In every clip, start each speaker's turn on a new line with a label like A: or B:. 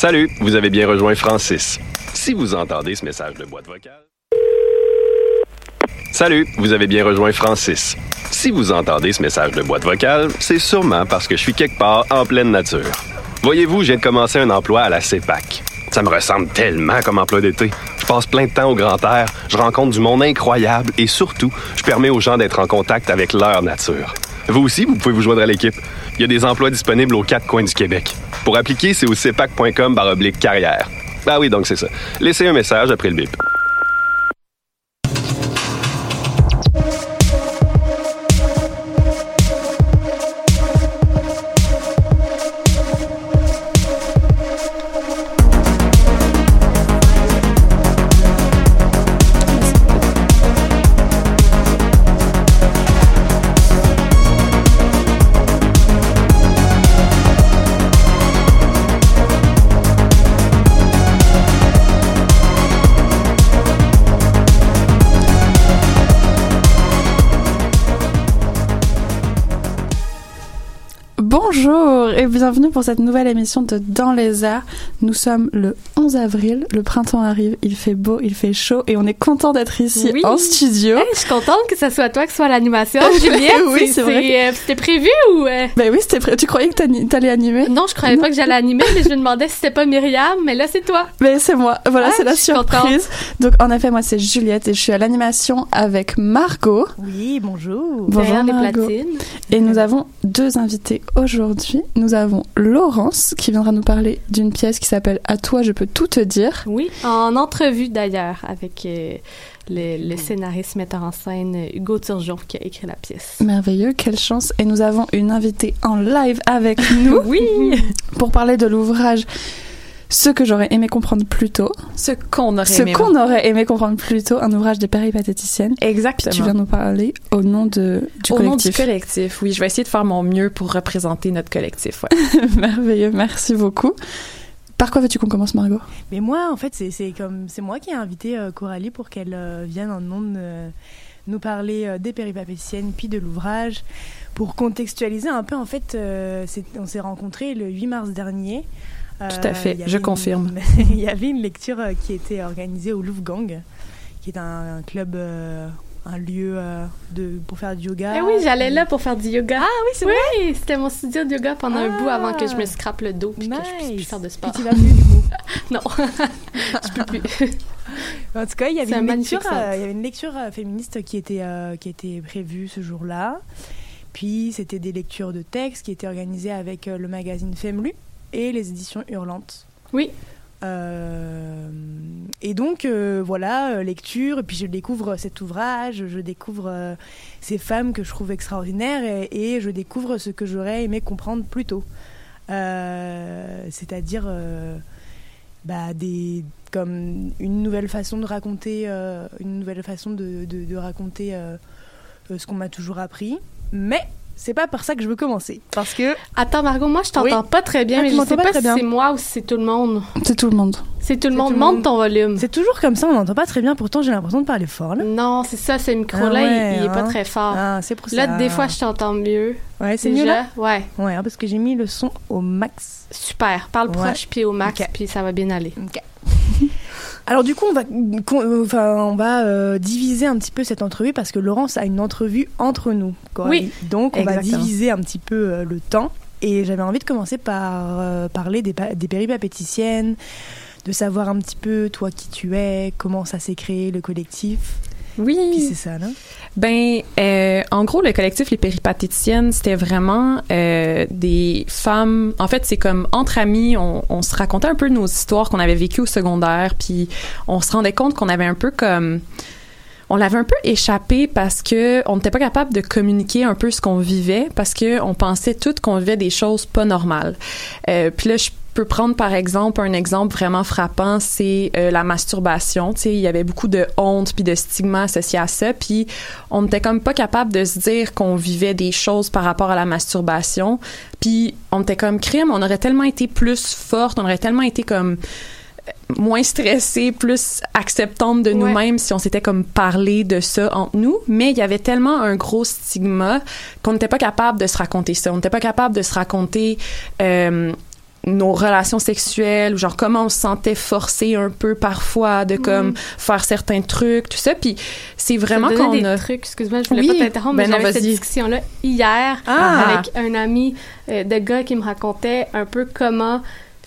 A: Salut, vous avez bien rejoint Francis. Si vous entendez ce message de boîte vocale. Salut, vous avez bien rejoint Francis. Si vous entendez ce message de boîte vocale, c'est sûrement parce que je suis quelque part en pleine nature. Voyez-vous, de commencer un emploi à la CEPAC. Ça me ressemble tellement comme emploi d'été. Je passe plein de temps au grand air, je rencontre du monde incroyable et surtout, je permets aux gens d'être en contact avec leur nature. Vous aussi, vous pouvez vous joindre à l'équipe. Il y a des emplois disponibles aux quatre coins du Québec. Pour appliquer, c'est au cepac.com carrière. Ah oui, donc c'est ça. Laissez un message après le bip.
B: Bienvenue pour cette nouvelle émission de Dans les Arts. Nous sommes le 11 avril, le printemps arrive, il fait beau, il fait chaud et on est content d'être ici
C: Oui.
B: en studio.
C: Hey, je suis contente que ce soit toi qui soit à l'animation, Juliette.
B: Oui, c'est vrai.
C: euh, C'était prévu ou... euh,
B: Ben oui, c'était prêt. Tu croyais que t'allais animer?
C: Non, je croyais pas que j'allais animer, mais je me demandais si c'était pas Myriam, mais là, c'est toi.
B: Mais c'est moi. Voilà,
C: Ah,
B: c'est la surprise. Donc en effet, moi c'est Juliette et je suis à l'animation avec Margot.
D: Oui, bonjour.
B: Bonjour
C: les
B: Margot.
C: platines.
B: Et nous avons deux invités aujourd'hui. Nous avons Laurence qui viendra nous parler d'une pièce qui s'appelle À toi je peux tout te dire.
C: Oui, en entrevue d'ailleurs avec euh, le, le scénariste metteur en scène euh, Hugo Turgeon qui a écrit la pièce.
B: Merveilleux, quelle chance. Et nous avons une invitée en live avec nous
C: Oui,
B: pour parler de l'ouvrage Ce que j'aurais aimé comprendre plus tôt.
E: Ce qu'on aurait
B: Ce
E: aimé
B: qu'on aurait aimé comprendre plus tôt, un ouvrage des péripatéticiennes. Puis
E: Exactement.
B: tu viens nous parler au nom de, du
E: Au nom
B: collectif.
E: du collectif, oui. Je vais essayer de faire mon mieux pour représenter notre collectif. ouais.
B: Merveilleux, merci beaucoup. Par quoi veux-tu qu'on commence, Margot?
D: Mais moi, en fait, c'est c'est comme c'est moi qui ai invité euh, Coralie pour qu'elle euh, vienne en ondes euh, nous parler euh, des péripapétiennes puis de l'ouvrage pour contextualiser un peu. En fait, euh, c'est- on s'est rencontrés le 8 mars dernier. Euh,
E: Tout à fait,
D: y
E: je confirme.
D: une- il y avait une lecture euh, qui était organisée au Louvre Gang, qui est un, un club, euh, un lieu euh, de pour faire du yoga.
C: Eh oui, j'allais là pour faire du yoga.
D: Ah oui, c'est
C: Oui, c'était mon studio de yoga pendant un
D: Ah.
C: bout avant que je me scrape le dos puis que je puisse plus faire de sport.
D: Puis tu vas plus du coup?
C: Non, je peux plus.
D: En tout cas, il y avait une lecture,
C: centre.
D: euh, il y avait une lecture euh, féministe qui était euh, qui était prévue ce jour-là. Puis c'était des lectures de textes qui étaient organisées avec euh, le magazine Femlu et les éditions Hurlantes.
C: Oui.
D: Euh, et donc euh, voilà, euh, lecture, et puis je découvre cet ouvrage, je découvre euh, ces femmes que je trouve extraordinaires et, et je découvre ce que j'aurais aimé comprendre plus tôt. C'est-à-dire bah, des, comme une nouvelle façon de raconter, une nouvelle façon de, de- de raconter ce qu'on m'a toujours appris. Mais c'est pas par ça que je veux commencer. Parce que
C: Attends, Margot, moi, je t'entends
D: Oui.
C: pas très bien,
D: Ah,
C: mais je sais
D: pas
C: pas
D: très
C: si
D: bien.
C: c'est moi ou si c'est tout le monde.
B: C'est tout le monde.
C: C'est tout le
D: C'est
C: monde.
D: tout le
C: Monte
D: monde.
C: ton volume.
D: c'est toujours comme ça, on n'entend pas très bien. Pourtant, j'ai l'impression de parler fort là.
C: Non, c'est ça, ce micro-là,
D: Ah ouais,
C: il, il est pas
D: hein.
C: très fort.
D: Ah, c'est pour ça.
C: Là, des fois, je t'entends mieux.
D: Ouais, c'est mieux là?
C: Ouais,
D: Ouais, hein, parce que j'ai mis le son au max.
C: super. Parle
D: Ouais.
C: proche puis au max,
D: Ok.
C: puis ça va bien aller.
D: Alors du coup, on va, euh, enfin, on va euh, diviser un petit peu cette entrevue parce que Laurence a une entrevue entre nous. Coralie. Donc on
E: Exactement.
D: va diviser un petit peu euh, le temps. Et j'avais envie de commencer par euh, parler des, des péripapéticiennes, de savoir un petit peu toi qui tu es, comment ça s'est créé le collectif. Puis
E: Oui.
D: c'est ça, là.
E: Ben, euh, en gros, le collectif Les Péripatéticiennes, c'était vraiment euh, des femmes. En fait, c'est comme entre amis, on, on se racontait un peu nos histoires qu'on avait vécues au secondaire, puis on se rendait compte qu'on avait un peu comme on l'avait un peu échappé parce que on n'était pas capable de communiquer un peu ce qu'on vivait parce que on pensait toutes qu'on vivait des choses pas normales. Euh, puis là, je peux prendre par exemple un exemple vraiment frappant, c'est euh, la masturbation. Tu sais, il y avait beaucoup de honte puis de stigma associé à ça, puis on n'était comme pas capable de se dire qu'on vivait des choses par rapport à la masturbation. Puis on était comme crime, on aurait tellement été plus forte, on aurait tellement été comme moins stressée, plus acceptante de
C: Ouais.
E: nous-mêmes si on s'était comme parlé de ça entre nous. Mais il y avait tellement un gros stigma qu'on n'était pas capable de se raconter ça. On n'était pas capable de se raconter euh, nos relations sexuelles ou genre comment on se sentait forcé un peu parfois de comme
C: Mm.
E: faire certains trucs tout ça puis c'est vraiment
C: me
E: qu'on
C: donnait des
E: a
C: trucs, excuse-moi, je voulais
E: Oui,
C: pas t'interrompre,
E: ben
C: mais j'avais cette discussion-là hier
E: Ah!
C: avec un ami euh, de gars qui me racontait un peu comment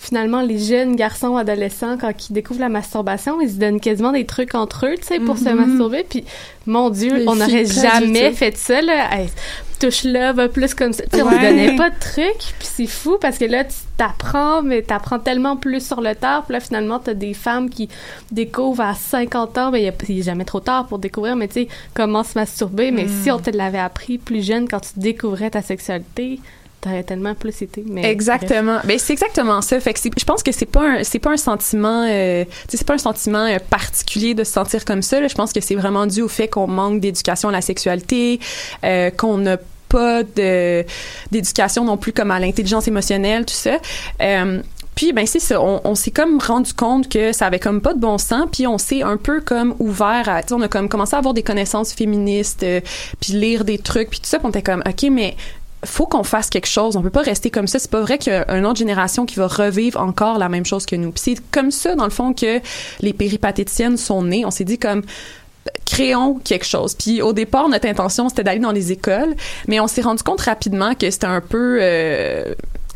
C: finalement les jeunes garçons adolescents quand ils découvrent la masturbation ils se donnent quasiment des trucs entre eux tu sais pour se
E: Mhm.
C: masturber puis mon dieu
B: Les
C: on n'aurait jamais fait ça là Hey, touche là va plus comme ça tu sais on
B: Ouais.
C: donnait pas de trucs puis c'est fou parce que là tu t'apprends mais t'apprends tellement plus sur le tard puis là finalement t'as des femmes qui découvrent à 50 ans ben il y a- il est jamais trop tard pour découvrir mais tu sais comment se masturber mais
E: Mm.
C: si on te l'avait appris plus jeune quand tu découvrais ta sexualité t'aurais tellement plus été mais
E: Exactement. Ben c'est exactement ça. Fait que je pense que c'est pas un c'est pas un sentiment euh, c'est pas un sentiment euh, particulier de se sentir comme ça. Je pense que c'est vraiment dû au fait qu'on manque d'éducation à la sexualité, euh, qu'on n'a pas de d'éducation non plus comme à l'intelligence émotionnelle, tout ça. Euh, puis ben c'est ça, on, s'est comme rendu compte que ça avait comme pas de bon sens, puis on s'est un peu comme ouvert à, on a comme commencé à avoir des connaissances féministes, euh, puis lire des trucs, puis tout ça, puis on était comme ok mais faut qu'on fasse quelque chose. On peut pas rester comme ça. C'est pas vrai qu'il y a une autre génération qui va revivre encore la même chose que nous. Puis c'est comme ça, dans le fond, que les péripatéticiennes sont nées. On s'est dit comme créons quelque chose. Puis au départ, notre intention c'était d'aller dans les écoles, mais on s'est rendu compte rapidement que c'était un peu euh,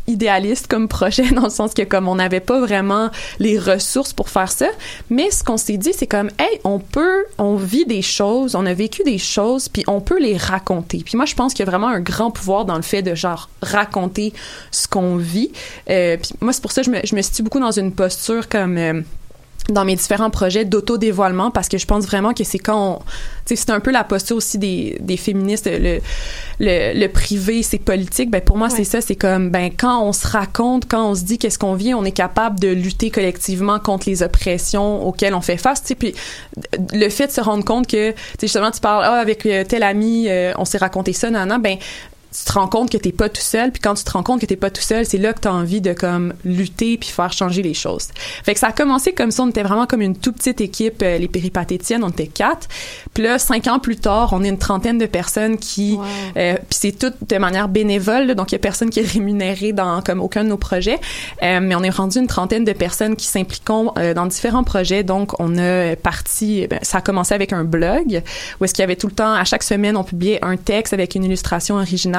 E: idéaliste comme projet dans le sens que comme on n'avait pas vraiment les ressources pour faire ça. Mais ce qu'on s'est dit c'est comme hey on peut on vit des choses on a vécu des choses puis on peut les raconter. Puis moi je pense qu'il y a vraiment un grand pouvoir dans le fait de genre raconter ce qu'on vit. Euh, puis moi c'est pour ça que je me, je me situe beaucoup dans une posture comme euh, dans mes différents projets d'auto-dévoilement parce que je pense vraiment que c'est quand on, tu sais, c'est un peu la posture aussi des, des féministes, le, le, le privé, c'est politique. Ben, pour moi,
C: Ouais.
E: c'est ça, c'est comme, ben, quand on se raconte, quand on se dit qu'est-ce qu'on vit, on est capable de lutter collectivement contre les oppressions auxquelles on fait face, tu sais, puis le fait de se rendre compte que, tu sais, justement, tu parles, ah, avec euh, tel ami, euh, on s'est raconté ça, non, ben, tu te rends compte que t'es pas tout seul, puis quand tu te rends compte que t'es pas tout seul, c'est là que t'as envie de comme lutter puis faire changer les choses. Fait que ça a commencé comme ça, on était vraiment comme une toute petite équipe, euh, les péripatétiennes, on était quatre. Puis là, cinq ans plus tard, on est une trentaine de personnes qui,
C: Wow.
E: euh, puis c'est tout de manière bénévole, là, donc il y a personne qui est rémunéré dans comme aucun de nos projets, Euh, mais on est rendu une trentaine de personnes qui s'impliquent euh, dans différents projets. Donc on a parti, ben, ça a commencé avec un blog où est-ce qu'il y avait tout le temps, à chaque semaine, on publiait un texte avec une illustration originale.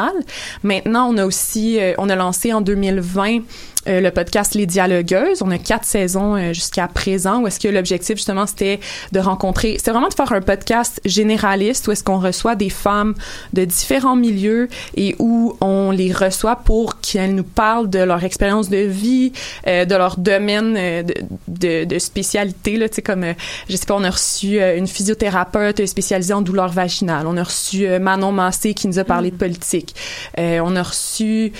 E: Maintenant, on a aussi, euh, on a lancé en 2020 euh, le podcast Les Dialogueuses. On a quatre saisons euh, jusqu'à présent où est-ce que l'objectif justement c'était de rencontrer, c'est vraiment de faire un podcast généraliste où est-ce qu'on reçoit des femmes de différents milieux et où on les reçoit pour qu'elles nous parlent de leur expérience de vie, euh, de leur domaine euh, de, de, de spécialité là, tu sais comme euh, je sais pas, on a reçu euh, une physiothérapeute spécialisée en douleurs vaginales. On a reçu Manon Massé qui nous a parlé de politique. Euh, on a reçu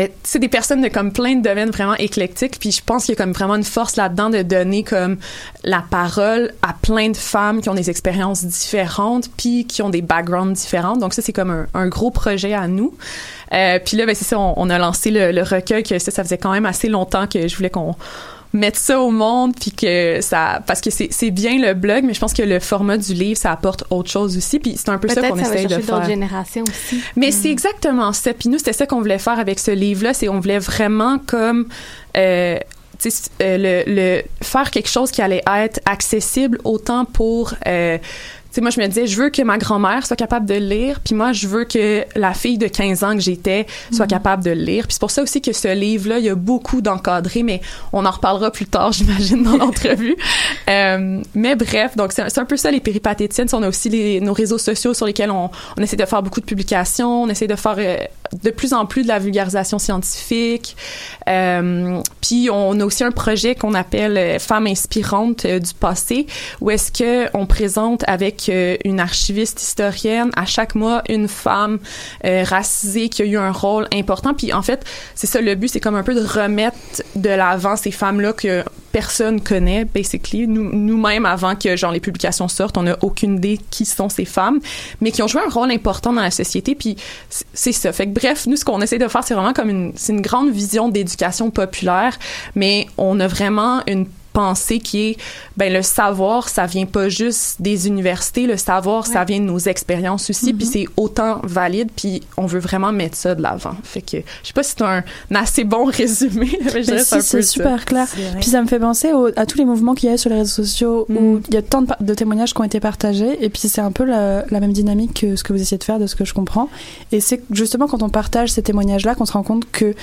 E: euh, euh, c'est des personnes de comme plein de domaines vraiment éclectiques puis je pense qu'il y a comme vraiment une force là-dedans de donner comme la parole à plein de femmes qui ont des expériences différentes puis qui ont des backgrounds différents. Donc ça c'est comme un, gros projet à nous. Euh, puis là ben c'est ça on, on a lancé le, le recueil que ça ça faisait quand même assez longtemps que je voulais qu'on mettre ça au monde puis que ça parce que c'est c'est bien le blog mais je pense que le format du livre ça apporte autre chose aussi puis c'est un peu ça qu'on essaye de faire
C: générations aussi
E: mais c'est exactement ça. Puis nous, c'était ça qu'on voulait faire avec ce livre-là. C'est on voulait vraiment comme euh, euh, le, le faire quelque chose qui allait être accessible autant pour euh, sais, moi, je me disais, je veux que ma grand-mère soit capable de lire, puis moi, je veux que la fille de 15 ans que j'étais soit capable de lire. Puis c'est pour ça aussi que ce livre-là, il y a beaucoup d'encadrés, mais on en reparlera plus tard, j'imagine, dans l'entrevue. Euh, mais bref, donc c'est c'est un peu ça, les péripatétiennes. On a aussi les, nos réseaux sociaux sur lesquels on, on essaie de faire beaucoup de publications, on essaie de faire euh, de plus en plus de la vulgarisation scientifique. Euh, puis on a aussi un projet qu'on appelle euh, Femmes inspirantes euh, du passé, où est-ce que on présente avec euh, une archiviste historienne à chaque mois une femme racisée qui a eu un rôle important. Puis en fait, c'est ça le but, c'est comme un peu de remettre de l'avant ces femmes-là que personne connaît, basically. Nous, nous-mêmes, avant que genre les publications sortent, on n'a aucune idée qui sont ces femmes, mais qui ont joué un rôle important dans la société. Puis c'est ça. Fait que bref, nous, ce qu'on essaie de faire, c'est vraiment comme une, c'est une grande vision d'éducation populaire, mais on a vraiment une pensée qui est ben le savoir ça vient pas juste des universités le savoir ça vient de nos expériences aussi puis c'est autant valide puis on veut vraiment mettre ça de l'avant. Fait que je sais pas si c'est un, assez bon résumé mais je
B: Mais si, c'est super clair. Puis ça me fait penser au- à tous les mouvements qu'il y a sur les réseaux sociaux
E: Mm.
B: où il y a tant de, témoignages qui ont été partagés et puis c'est un peu la, la même dynamique que ce que vous essayez de faire de ce que je comprends. Et c'est justement quand on partage ces témoignages là qu'on se rend compte que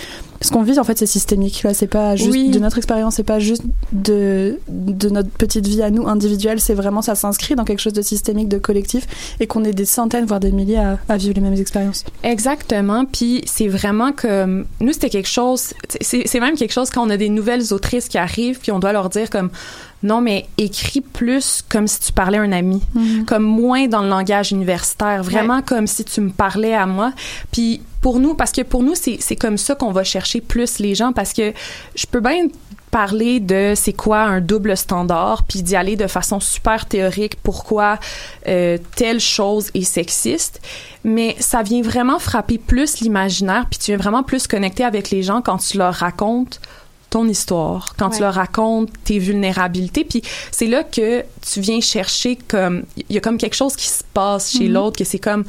B: ce qu'on vit en fait c'est systémique. Là c'est pas juste
E: Oui.
B: de notre expérience c'est pas juste de, de notre petite vie à nous individuelle c'est vraiment ça s'inscrit dans quelque chose de systémique de collectif et qu'on est des centaines voire des milliers à, à vivre les mêmes expériences
E: Exactement. Puis c'est vraiment comme nous c'était quelque chose. C'est même quelque chose quand on a des nouvelles autrices qui arrivent puis on doit leur dire comme non mais écris plus comme si tu parlais à un ami, comme moins dans le langage universitaire, vraiment comme si tu me parlais à moi. Puis pour nous parce que pour nous c'est comme ça qu'on va chercher plus les gens parce que je peux bien parler de c'est quoi un double standard puis d'y aller de façon super théorique pourquoi euh, telle chose est sexiste. Mais ça vient vraiment frapper plus l'imaginaire puis tu viens vraiment plus connecter avec les gens quand tu leur racontes ton histoire, quand tu leur racontes tes vulnérabilités, puis c'est là que tu viens chercher comme il y a comme quelque chose qui se passe chez l'autre que c'est comme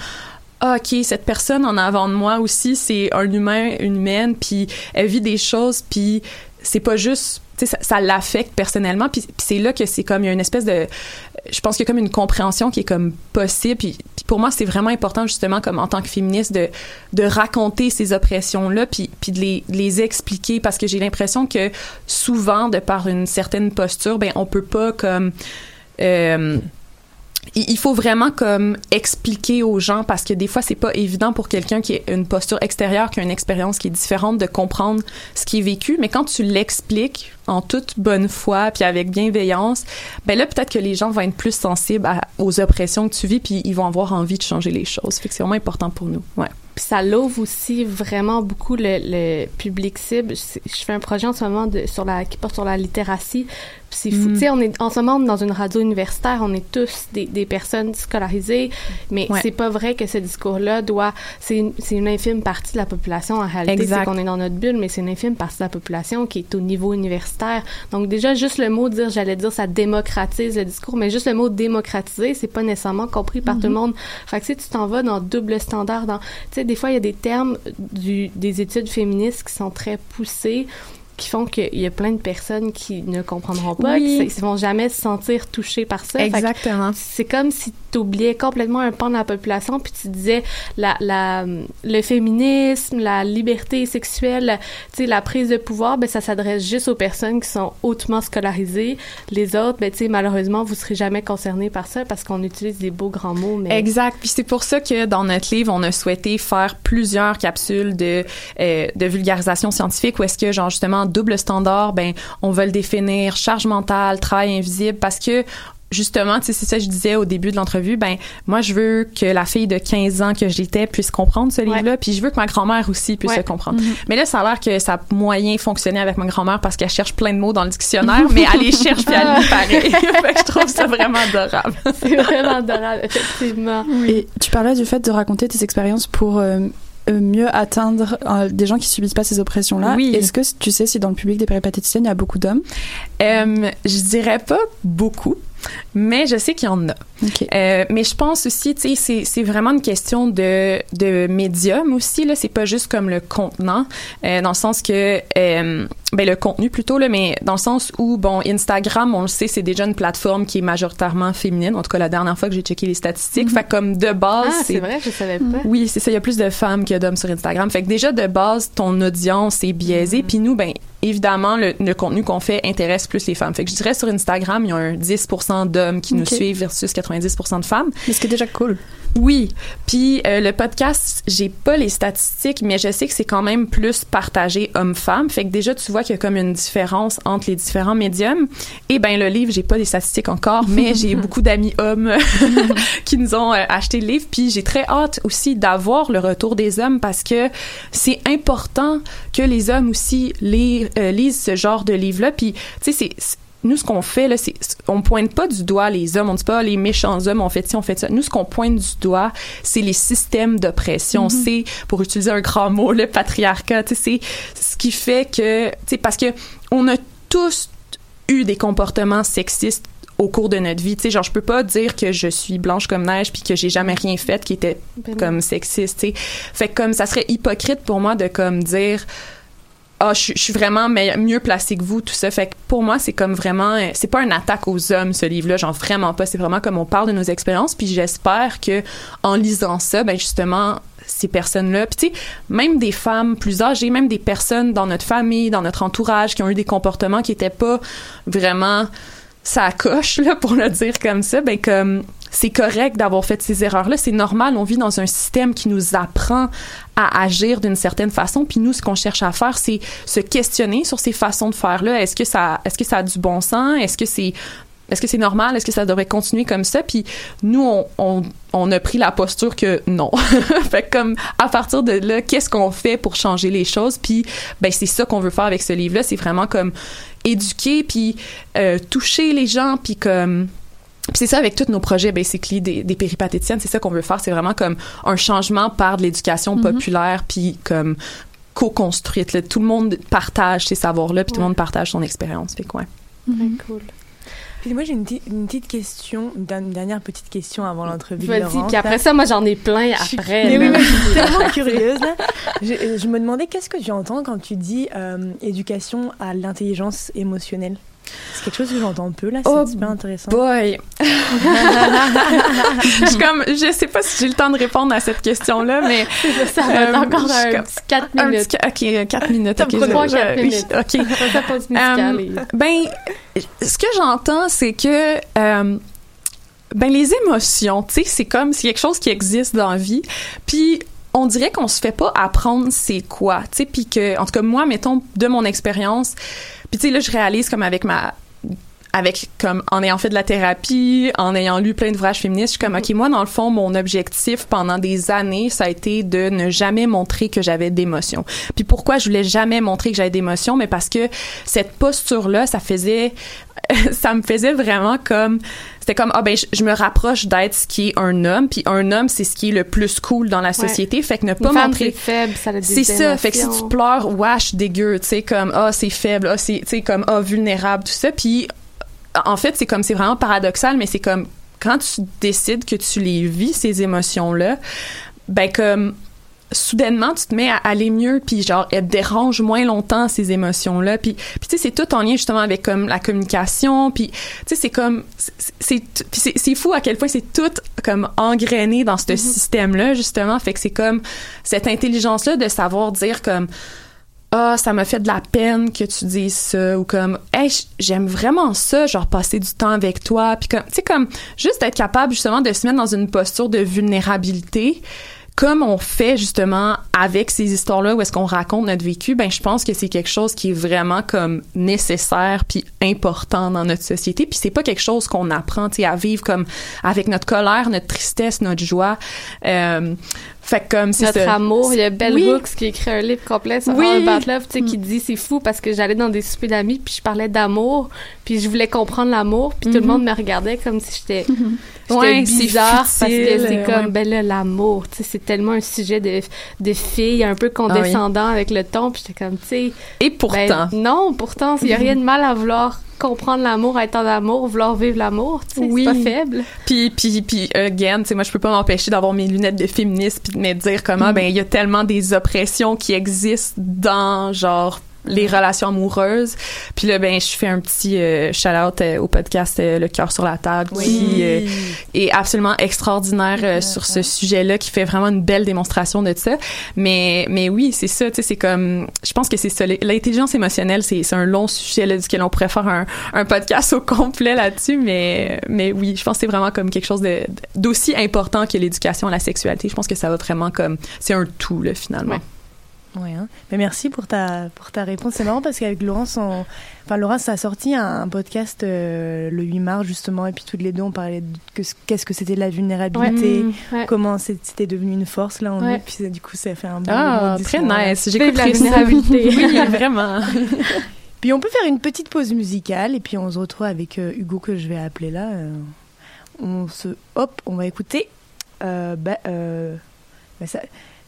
E: ah, ok cette personne en avant de moi aussi c'est un humain une humaine puis elle vit des choses puis c'est pas juste ça, ça l'affecte personnellement puis, puis c'est là que c'est comme il y a une espèce de je pense qu'il y a comme une compréhension qui est comme possible puis, puis pour moi c'est vraiment important justement comme en tant que féministe de de raconter ces oppressions là puis puis de les, de les expliquer parce que j'ai l'impression que souvent de par une certaine posture ben on peut pas comme euh, il faut vraiment comme expliquer aux gens parce que des fois c'est pas évident pour quelqu'un qui a une posture extérieure qui a une expérience qui est différente de comprendre ce qui est vécu mais quand tu l'expliques en toute bonne foi puis avec bienveillance ben là peut-être que les gens vont être plus sensibles aux oppressions que tu vis puis ils vont avoir envie de changer les choses fait que c'est vraiment important pour nous ouais
C: ça l'ouvre aussi vraiment beaucoup le, public cible. Je, fais un projet en ce moment qui porte sur la littératie. C'est fou.
E: Mm.
C: Tu sais, on est en ce moment dans une radio universitaire, on est tous des, des personnes scolarisées, mais
E: Ouais.
C: c'est pas vrai que ce discours-là doit. C'est une, c'est une infime partie de la population en réalité.
E: Exact.
C: C'est qu'on est dans notre bulle, mais c'est une infime partie de la population qui est au niveau universitaire. Donc déjà juste le mot dire, j'allais dire, ça démocratise le discours, mais juste le mot démocratiser, c'est pas nécessairement compris par tout le monde. Fait que si tu t'en vas dans double standard, dans, tu sais, des fois il y a des termes du, des études féministes qui sont très poussés qui font qu'il y a plein de personnes qui ne comprendront pas,
E: Oui.
C: qui ne vont jamais se sentir touchées par ça.
E: Exactement
C: c'est comme si tu oubliais complètement un pan de la population puis tu disais la, la le féminisme, la liberté sexuelle, tu sais la prise de pouvoir, ben ça s'adresse juste aux personnes qui sont hautement scolarisées. Les autres, ben tu sais malheureusement vous serez jamais concernés par ça parce qu'on utilise des beaux grands mots mais
E: Exact. Puis c'est pour ça que dans notre livre, on a souhaité faire plusieurs capsules de euh, de vulgarisation scientifique où est-ce que genre justement double standard, ben on va le définir charge mentale, travail invisible parce que justement, tu sais, c'est ça que je disais au début de l'entrevue, ben moi je veux que la fille de 15 ans que j'étais puisse comprendre ce livre-là, puis je veux que ma grand-mère aussi puisse
C: Ouais.
E: le comprendre. Mais là, ça a l'air que ça a moyen fonctionner avec ma grand-mère parce qu'elle cherche plein de mots dans le dictionnaire, mais elle les cherche puis elle lit pareil. fait que je trouve ça vraiment adorable.
C: c'est vraiment adorable effectivement.
B: Et tu parlais du fait de raconter tes expériences pour euh, mieux atteindre euh, des gens qui subissent pas ces oppressions-là.
E: Oui.
B: Est-ce que tu sais si dans le public des péripatéticiennes, il y a beaucoup d'hommes?
E: Euh, je dirais pas beaucoup, mais je sais qu'il y en a. Euh, mais je pense aussi, tu sais, c'est, vraiment une question de, de médium aussi, là. C'est pas juste comme le contenant, euh, dans le sens que, euh, ben, le contenu plutôt, là, mais dans le sens où, bon, Instagram, on le sait, c'est déjà une plateforme qui est majoritairement féminine. En tout cas, la dernière fois que j'ai checké les statistiques. Fait que comme de base,
C: Ah, c'est vrai, je savais pas.
E: oui, c'est ça. Il y a plus de femmes que d'hommes sur Instagram. Fait que déjà, de base, ton audience est biaisée. Puis nous, ben, évidemment, le, le contenu qu'on fait intéresse plus les femmes. Fait que je dirais sur Instagram, il y a un 10% d'hommes qui nous suivent versus 90 de femmes.
B: Mais ce qui est déjà cool.
E: Oui. Puis euh, le podcast, j'ai pas les statistiques, mais je sais que c'est quand même plus partagé homme-femme. Fait que déjà, tu vois qu'il y a comme une différence entre les différents médiums. Et ben le livre, j'ai pas les statistiques encore, mais j'ai beaucoup d'amis hommes qui nous ont euh, acheté le livre. Puis j'ai très hâte aussi d'avoir le retour des hommes parce que c'est important que les hommes aussi les, euh, lisent ce genre de livre-là. Puis tu sais, c'est nous, ce qu'on fait, là, c'est, on pointe pas du doigt les hommes, on dit pas les méchants hommes, on fait ci, on fait ça. Nous, ce qu'on pointe du doigt, c'est les systèmes d'oppression. C'est, pour utiliser un grand mot, le patriarcat. Tu sais, c'est ce qui fait que, tu sais, parce que on a tous eu des comportements sexistes au cours de notre vie. Tu sais, genre, je peux pas dire que je suis blanche comme neige puis que j'ai jamais rien fait qui était
C: Ben
E: comme sexiste, tu sais. Fait que comme ça serait hypocrite pour moi de comme dire ah je, suis- vraiment mieux placée que vous tout ça. Fait que pour moi c'est comme vraiment euh, c'est pas une attaque aux hommes ce livre là genre vraiment pas. C'est vraiment comme on parle de nos expériences. Puis j'espère que en lisant ça ben justement ces personnes-là puis tu sais même des femmes plus âgées même des personnes dans notre famille dans notre entourage qui ont eu des comportements qui étaient pas vraiment ça coche là pour le dire comme ça ben comme c'est correct d'avoir fait ces erreurs là c'est normal on vit dans un système qui nous apprend à agir d'une certaine façon puis nous ce qu'on cherche à faire c'est se questionner sur ces façons de faire là est-ce que ça est-ce que ça a du bon sens? Est-ce que c'est est-ce que c'est normal? Est-ce que ça devrait continuer comme ça? Puis nous, on a pris la posture que non. fait que comme à partir de là, qu'est-ce qu'on fait pour changer les choses? Puis ben c'est ça qu'on veut faire avec ce livre-là. C'est vraiment comme éduquer puis euh, toucher les gens puis comme puis c'est ça avec tous nos projets basically des, des péripatéticiennes, c'est ça qu'on veut faire, c'est vraiment comme un changement par de l'éducation populaire puis comme co-construite. Tout le monde partage ces savoirs-là puis tout le monde partage son expérience. Fait que ouais.
C: Très cool.
D: Puis moi j'ai une, petite- une petite question, une, dernière petite question avant l'entrevue
C: Vas-y, puis après
D: là.
C: ça, moi, j'en ai plein
D: Je suis-
C: après.
D: Mais oui, mais je suis tellement curieuse là. Je, je me demandais qu'est-ce que tu entends quand tu dis euh, éducation à l'intelligence émotionnelle? C'est quelque chose que j'entends peu là, c'est
E: Oh,
D: super intéressant.
E: Boy! je suis comme, je sais pas si j'ai le temps de répondre à cette question-là, mais.
C: Ça va
E: Euh,
C: encore un
E: comme-
C: petit 4
E: Un
C: minutes.
E: petit, ok, 4 minutes. Ok,
C: me prend
E: je-
C: quatre
E: je-
C: minutes.
E: Ok.
C: Et-
E: Ben, ce que j'entends, c'est que euh, ben les émotions, tu sais, c'est comme c'est quelque chose qui existe dans la vie. Puis on dirait qu'on se fait pas apprendre c'est quoi, tu sais, puis que en tout cas moi, mettons de mon expérience, puis tu sais là je réalise comme avec ma avec comme en ayant fait de la thérapie, en ayant lu plein d'ouvrages féministes, je suis comme OK, moi dans le fond mon objectif pendant des années, ça a été de ne jamais montrer que j'avais d'émotions. Puis pourquoi je voulais jamais montrer que j'avais d'émotions, mais parce que cette posture là, ça faisait ça me faisait vraiment comme c'était comme ah ben je, je me rapproche d'être ce qui est un homme, puis un homme c'est ce qui est le plus cool dans la société, fait que ne pas
C: femme,
E: montrer
C: faible, ça
E: c'est ça. Fait que si tu pleures, wesh, dégueu, tu sais, comme, ah, c'est faible, ah, c'est, tu sais, comme, ah, vulnérable, tout ça. Puis, en fait, c'est comme, c'est vraiment paradoxal, mais c'est comme, quand tu décides que tu les vis, ces émotions-là, ben, comme, soudainement tu te mets à aller mieux puis genre elles te dérangent moins longtemps ces émotions là puis puis tu sais c'est tout en lien justement avec comme la communication. Puis tu sais c'est comme c'est c'est puis c'est c'est fou à quel point c'est tout comme engrainé dans ce système là justement. Fait que c'est comme cette intelligence là de savoir dire comme ah ça m'a fait de la peine que tu dises ça ou comme hey j'aime vraiment ça genre passer du temps avec toi puis comme tu comme juste être capable justement de se mettre dans une posture de vulnérabilité comme on fait justement avec ces histoires-là où est-ce qu'on raconte notre vécu, ben je pense que c'est quelque chose qui est vraiment comme nécessaire puis important dans notre société. Puis c'est pas quelque chose qu'on apprend, tu sais, à vivre comme avec notre colère, notre tristesse, notre joie. Euh, fait que comme c'est
C: Notre
E: ça.
C: amour, il y a Bell
E: Oui.
C: Hooks qui écrit un livre complet sur
E: Oui.
C: All About Love, tu sais, qui dit c'est fou parce que j'allais dans des soupers d'amis puis je parlais d'amour, puis je voulais comprendre l'amour, puis tout le
E: Mhm.
C: monde me regardait comme si j'étais
E: Ouais, c'est
C: bizarre parce que c'est comme
E: ouais.
C: ben là l'amour, tu sais, c'est tellement un sujet de de fille un peu condescendant avec le ton, puis j'étais comme tu sais
E: Et pourtant.
C: ben, non, pourtant, il y a rien de mal à vouloir comprendre l'amour, être en amour, vouloir vivre l'amour, tu sais,
E: Oui.
C: c'est pas faible.
E: Puis puis puis again, tu sais moi je peux pas m'empêcher d'avoir mes lunettes de féministe puis de me dire comment ben il y a tellement des oppressions qui existent dans genre les relations amoureuses. Puis là ben je fais un petit euh, shout out au podcast euh, Le cœur sur la table qui euh, est absolument extraordinaire euh, sur ce sujet-là qui fait vraiment une belle démonstration de ça. Mais mais oui, c'est ça, tu sais c'est comme je pense que c'est ça l'intelligence émotionnelle, c'est c'est un long sujet là, duquel on pourrait faire un un podcast au complet là-dessus mais mais oui, je pense que c'est vraiment comme quelque chose d'aussi important que l'éducation à la sexualité. Je pense que ça va vraiment comme c'est un tout là finalement.
C: Ouais.
D: Ouais, hein. Mais merci pour ta, pour ta réponse. C'est marrant parce qu'avec Laurence, on... enfin, Laurence a sorti un, un podcast euh, le 8 mars justement, et puis toutes les deux on parlait de que- qu'est-ce que c'était la vulnérabilité,
C: Mm, ouais.
D: comment c'était devenu une force là en
C: Ouais.
D: puis du coup ça fait un bon
E: Ah, très nice.
C: Vive la vulnérabilité.
E: oui, vraiment.
D: Puis on peut faire une petite pause musicale et puis on se retrouve avec euh, Hugo que je vais appeler là. euh, on se hop, on va écouter. euh, bah, euh, bah, ça-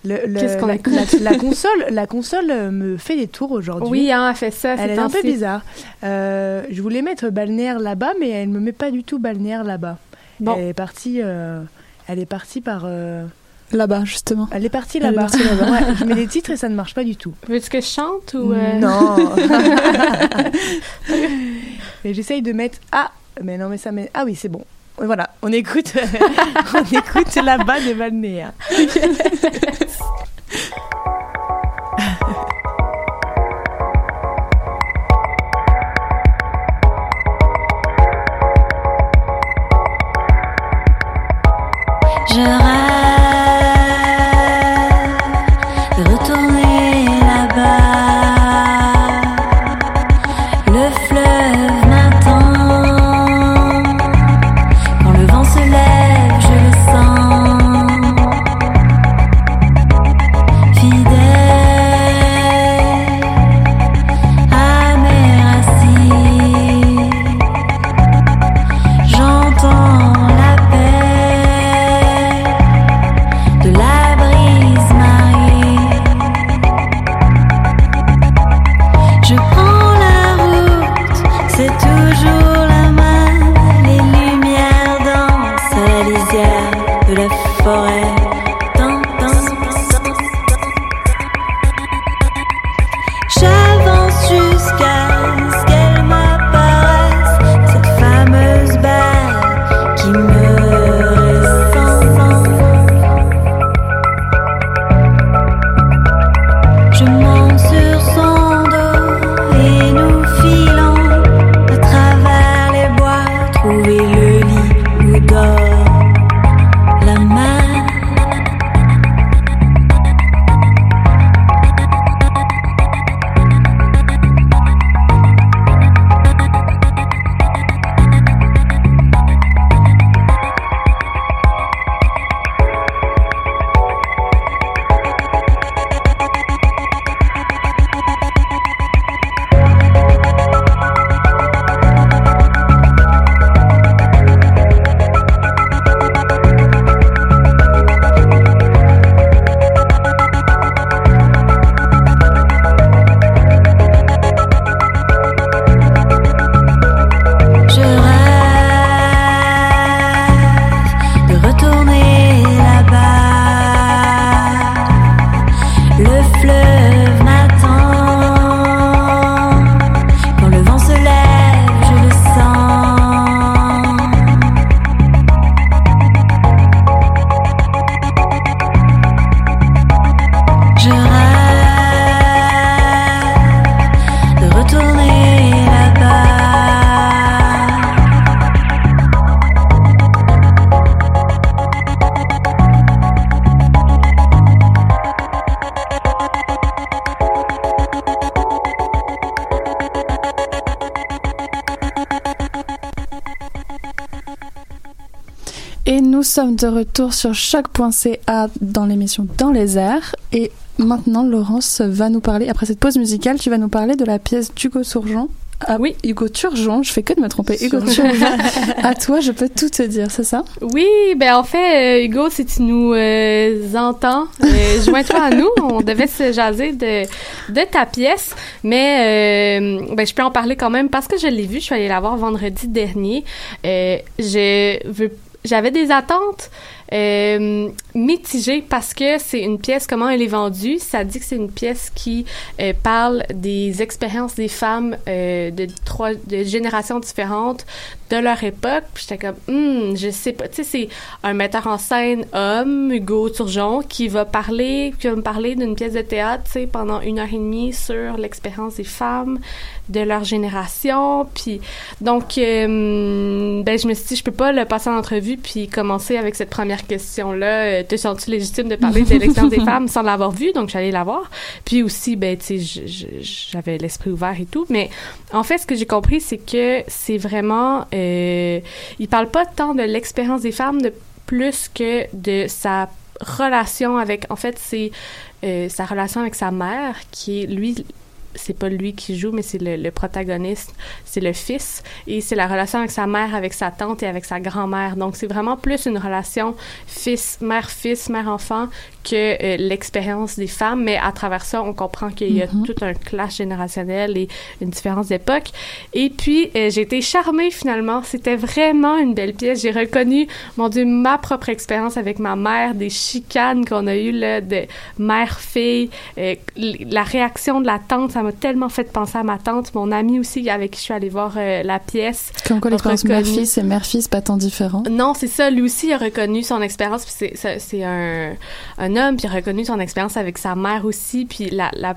C: Qu'est-ce qu'on
F: la,
C: écoute?
F: la- la console, la console euh, me fait des tours aujourd'hui.
C: Oui, hein, elle fait ça.
F: Elle est un peu bizarre. Euh, je voulais mettre balnéaire là-bas, mais elle me met pas du tout balnéaire là-bas.
C: Bon.
F: Elle est partie. euh, elle est partie par. euh,
B: Là-bas, justement.
F: elle est partie là-bas.
B: partie là-bas.
F: Ouais, je mets des titres et ça ne marche pas du tout.
C: Veux-tu que je chante ou. euh,
F: Non. mais j'essaye de mettre. Ah, mais non, mais ça met. Ah oui, c'est bon. Voilà, on écoute, on écoute là-bas des balnéaires.
B: sommes de retour sur choc.ca dans l'émission Dans les airs. Et maintenant, Laurence va nous parler, après cette pause musicale, tu vas nous parler de la pièce d'Hugo Surgeon. Ah
C: Oui.
B: Hugo Turgeon, je fais que de me tromper. Hugo Turgeon. à toi, je peux tout te dire, c'est ça?
C: Oui, ben en fait, euh, Hugo, si tu nous euh, entends, euh, joins-toi à nous. On devait se jaser de, de ta pièce, mais euh, ben, je peux en parler quand même parce que je l'ai vue. Je suis allée la voir vendredi dernier. Je veux, j'avais des attentes euh, mitigées parce que c'est une pièce, comment elle est vendue. Ça dit que c'est une pièce qui euh, parle des expériences des femmes euh, de trois de générations différentes de leur époque. Puis j'étais comme, hmm, je sais pas. Tu sais, c'est un metteur en scène homme, Hugo Turgeon, qui va parler, qui va me parler d'une pièce de théâtre, tu sais, pendant une heure et demie sur l'expérience des femmes de leur génération. Puis donc, euh, ben je me suis dit, je peux pas le passer en entrevue puis commencer avec cette première question-là. Euh, te sens-tu légitime de parler de l'expérience des femmes sans l'avoir vue? Donc, j'allais la voir. Puis aussi, ben, tu sais, j'avais l'esprit ouvert et tout. Mais en fait, ce que j'ai compris, c'est que c'est vraiment... Euh, il parle pas tant de l'expérience des femmes, de plus que de sa relation avec... En fait, euh, sa relation avec sa mère, qui lui, c'est pas lui qui joue, mais c'est le, le protagoniste, c'est le fils, et c'est la relation avec sa mère, avec sa tante et avec sa grand-mère. Donc c'est vraiment plus une relation fils, mère-fils, mère-enfant que euh, l'expérience des femmes, mais à travers ça, on comprend qu'il y a
B: Mhm.
C: tout un clash générationnel et une différence d'époque. Et puis, euh, j'ai été charmée finalement. C'était vraiment une belle pièce. J'ai reconnu, mon Dieu, ma propre expérience avec ma mère, des chicanes qu'on a eues, là, de mère-fille. Euh, la réaction de la tante, ça m'a tellement fait penser à ma tante. Mon amie aussi, avec qui je suis allée voir euh, la pièce.
B: Comme quoi l'expérience
C: reconnu.
B: mère-fils et mère-fils pas tant différents.
C: Non, c'est ça. Lui aussi a reconnu son expérience. C'est, c'est, c'est un, un homme, puis il a reconnu son expérience avec sa mère aussi. Puis la, la,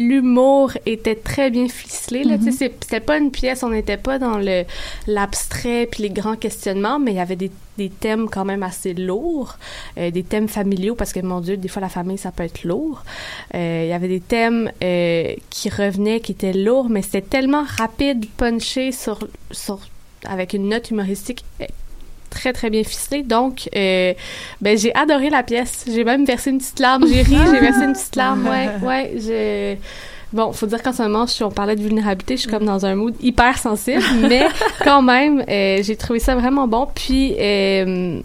C: l'humour était très bien ficelé. Là,
B: Mhm.
C: C'était pas une pièce, on n'était pas dans le l'abstrait puis les grands questionnements, mais il y avait des, des thèmes quand même assez lourds, euh, des thèmes familiaux parce que mon Dieu, des fois la famille ça peut être lourd. Euh, il y avait des thèmes euh, qui revenaient, qui étaient lourds, mais c'était tellement rapide, punché sur sur avec une note humoristique très très bien ficelée. Donc, euh, ben j'ai adoré la pièce. J'ai même versé une petite larme. J'ai ri, j'ai versé une petite larme. Ouais, ouais. J'ai Bon, faut dire qu'en ce moment, si on parlait de vulnérabilité, je suis comme dans un mood hyper sensible, mais quand même, euh, j'ai trouvé ça vraiment bon. Puis, euh,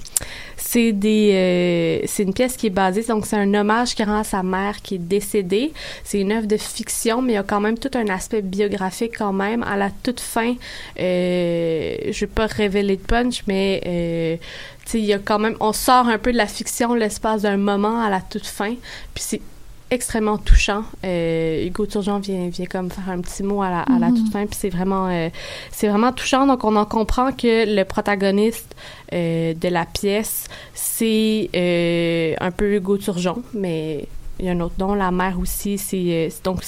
C: c'est des, euh, c'est une pièce qui est basée, donc c'est un hommage qu'il rend à sa mère qui est décédée. C'est une œuvre de fiction, mais il y a quand même tout un aspect biographique quand même. À la toute fin, euh, je vais pas révéler de punch, mais euh, tu sais, il y a quand même, on sort un peu de la fiction l'espace d'un moment à la toute fin, puis c'est extrêmement touchant. Euh, Hugo Turgeon vient, vient comme faire un petit mot à la, à la
B: Mhm.
C: toute fin, puis c'est vraiment, euh, c'est vraiment touchant. Donc on en comprend que le protagoniste euh, de la pièce, c'est un peu Hugo Turgeon, mais il y a un autre nom, la mère aussi. C'est donc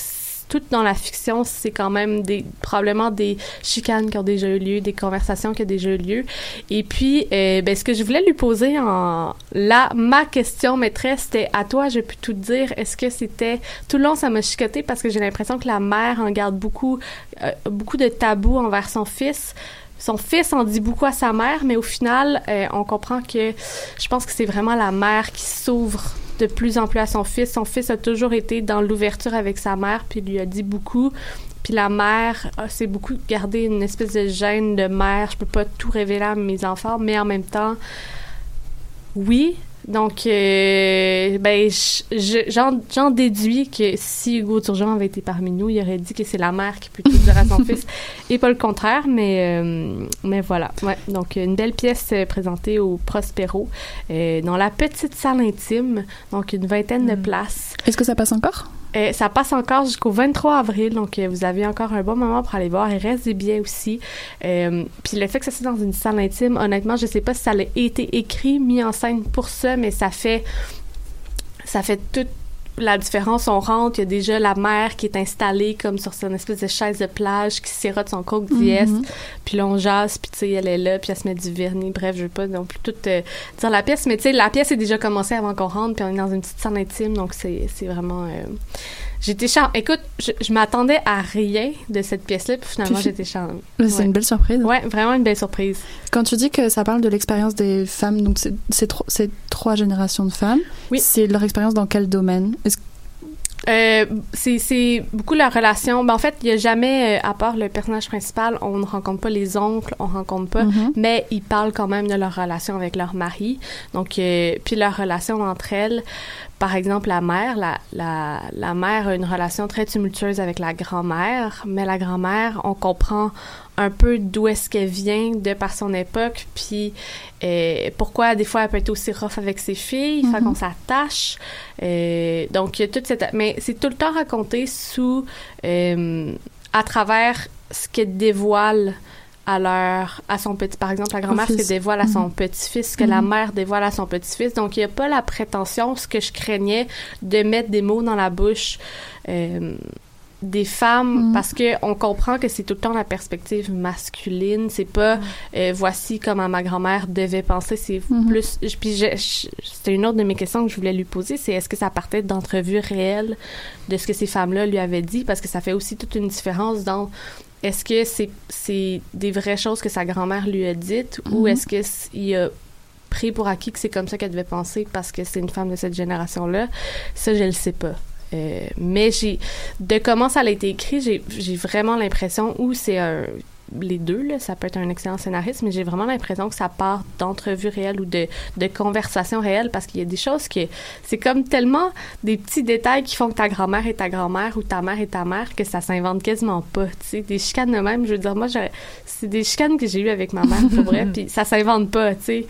C: tout dans la fiction, c'est quand même des probablement des chicanes qui ont déjà eu lieu, des conversations qui ont déjà eu lieu. Et puis, euh, ben, ce que je voulais lui poser en là, ma question maîtresse, c'était à toi, j'ai pu tout dire. Est-ce que c'était tout le long, ça m'a chicoté parce que j'ai l'impression que la mère en garde beaucoup, euh, beaucoup de tabous envers son fils. Son fils en dit beaucoup à sa mère, mais au final, euh, on comprend que je pense que c'est vraiment la mère qui s'ouvre de plus en plus à son fils. Son fils a toujours été dans l'ouverture avec sa mère, puis lui a dit beaucoup. Puis la mère a- s'est beaucoup gardé une espèce de gêne de mère. Je peux pas tout révéler à mes enfants, mais en même temps, oui. Donc, euh, ben, je- je- j'en j'en déduis que si Hugo Turgeon avait été parmi nous, il aurait dit que c'est la mère qui peut tout dire à son fils et pas le contraire, mais, euh, mais voilà. Ouais, donc, une belle pièce euh, présentée au Prospero euh, dans la petite salle intime, donc une vingtaine de places.
B: Est-ce que ça passe encore?
C: Euh, ça passe encore jusqu'au 23 avril, donc euh, vous avez encore un bon moment pour aller voir. Il reste des aussi. Euh, puis le fait que ça soit dans une salle intime, honnêtement, je sais pas si ça a été écrit, mis en scène pour ça, mais ça fait ça fait toute la différence. On rentre, il y a déjà la mère qui est installée comme sur son espèce de chaise de plage qui sirote son coke dièse.
B: Mhm.
C: Puis là, on jase, puis tu sais, elle est là, puis elle se met du vernis. Bref, je veux pas non plus tout euh, dire la pièce, mais tu sais, la pièce est déjà commencée avant qu'on rentre, puis on est dans une petite salle intime, donc c'est c'est vraiment... euh, J'étais charmée. Écoute, je, je m'attendais à rien de cette pièce-là, puis finalement, j'étais charmée.
B: C'est une belle surprise.
C: Ouais, vraiment une belle surprise.
B: Quand tu dis que ça parle de l'expérience des femmes, donc c'est c'est tro- c'est trois générations de femmes.
C: Oui.
B: C'est leur expérience dans quel domaine? Est-ce
C: Euh, c'est c'est beaucoup la relation. Ben, en fait, il y a jamais, euh, à part le personnage principal, on ne rencontre pas les oncles, on rencontre pas,
B: Mhm.
C: mais ils parlent quand même de leur relation avec leur mari. Donc, euh, puis leur relation entre elles. Par exemple, la mère, la, la, la mère a une relation très tumultueuse avec la grand-mère, mais la grand-mère, on comprend un peu d'où est-ce qu'elle vient de par son époque, puis euh, pourquoi des fois elle peut être aussi rough avec ses filles, fait
B: Mhm.
C: qu'on s'attache. Euh, donc il y a toute cette, mais c'est tout le temps raconté sous, euh, à travers ce qu'elle dévoile à leur, à son petit, par exemple la grand-mère ce dévoile à son
B: Mhm.
C: petit-fils, ce que la
B: Mhm.
C: mère dévoile à son petit-fils. Donc il n'y a pas la prétention, ce que je craignais, de mettre des mots dans la bouche. Des femmes
B: Mhm.
C: parce que on comprend que c'est tout le temps la perspective masculine c'est pas euh, voici comment ma grand-mère devait penser c'est
B: Mhm.
C: plus je- puis c'était une autre de mes questions que je voulais lui poser c'est est-ce que ça partait d'entrevues réelles de ce que ces femmes-là lui avaient dit? Parce que ça fait aussi toute une différence dans est-ce que c'est c'est des vraies choses que sa grand-mère lui a dites ou
B: Mhm.
C: est-ce que s- il a pris pour acquis que c'est comme ça qu'elle devait penser parce que c'est une femme de cette génération-là? Ça je le sais pas Euh, mais j'ai de comment ça a été écrit, j'ai vraiment l'impression où c'est un les deux là, ça peut être un excellent scénariste, mais j'ai vraiment l'impression que ça part d'entrevues réelles ou de, de conversations réelles parce qu'il y a des choses que c'est comme tellement des petits détails qui font que ta grand-mère est ta grand-mère ou ta mère est ta mère que ça s'invente quasiment pas, sais, des chicanes de même, je veux dire moi c'est des chicanes que j'ai eues avec ma mère pour vrai, puis ça s'invente pas, tu sais.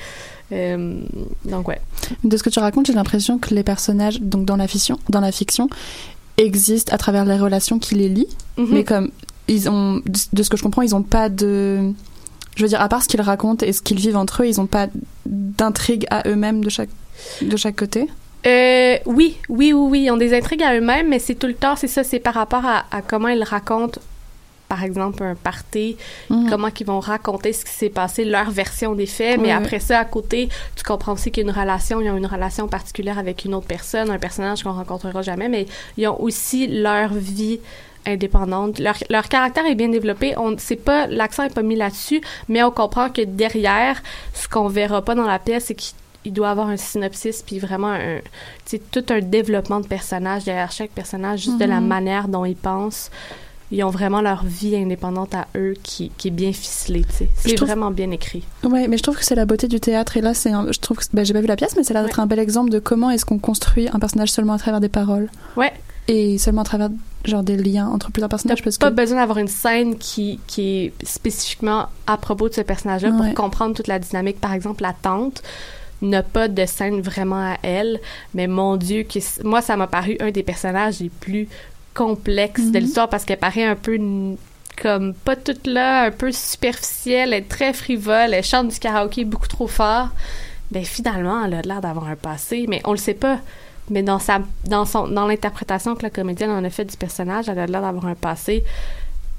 C: Euh, donc ouais.
B: De ce que tu racontes, j'ai l'impression que les personnages, donc dans la fiction, dans la fiction, existent à travers les relations qui les lient,
C: Mhm.
B: mais comme ils ont, de ce que je comprends, ils ont pas de, je veux dire, à part ce qu'ils racontent et ce qu'ils vivent entre eux, ils ont pas d'intrigue à eux-mêmes de chaque, de chaque côté?
C: Euh, oui, oui, oui, oui, ils ont des intrigues à eux-mêmes, mais c'est tout le temps, c'est ça, c'est par rapport à, à comment ils racontent, par exemple, un party,
B: Mhm.
C: comment qu'ils vont raconter ce qui s'est passé, leur version des faits, mais
B: Oui,
C: après ça, à côté, tu comprends aussi qu'il y a une relation, ils ont une relation particulière avec une autre personne, un personnage qu'on rencontrera jamais, mais ils ont aussi leur vie indépendante. Leur, leur caractère est bien développé. On, c'est pas, l'accent est pas mis là-dessus, mais on comprend que derrière, ce qu'on verra pas dans la pièce, c'est qu'il il doit avoir un synopsis puis vraiment un tu sais, tout un développement de personnage derrière chaque personnage juste de la
B: Mhm.
C: manière dont ils pensent ils ont vraiment leur vie indépendante à eux qui, qui est bien ficelée c'est
B: trouve-
C: vraiment bien écrit.
B: Ouais, mais je trouve que c'est la beauté du théâtre et là, c'est, un- je trouve que, bah, j'ai pas vu la pièce, mais ça a l'air d'être un bel exemple de comment est-ce qu'on construit un personnage seulement à travers des paroles.
C: Ouais.
B: Et seulement à travers genre des liens entre plusieurs personnages parce
C: pas
B: que
C: besoin d'avoir une scène qui, qui est spécifiquement à propos de ce personnage-là
B: Ouais.
C: pour comprendre toute la dynamique. Par exemple, la tante n'a pas de scène vraiment à elle, mais mon Dieu, que moi, ça m'a paru un des personnages les plus complexes de
B: Mhm.
C: l'histoire parce qu'elle paraît un peu comme pas toute là, un peu superficielle, elle est très frivole, elle chante du karaoké beaucoup trop fort. Ben finalement, elle a l'air d'avoir un passé, mais on le sait pas. Mais dans sa dans son dans l'interprétation que la comédienne en a fait du personnage, elle a l'air d'avoir un passé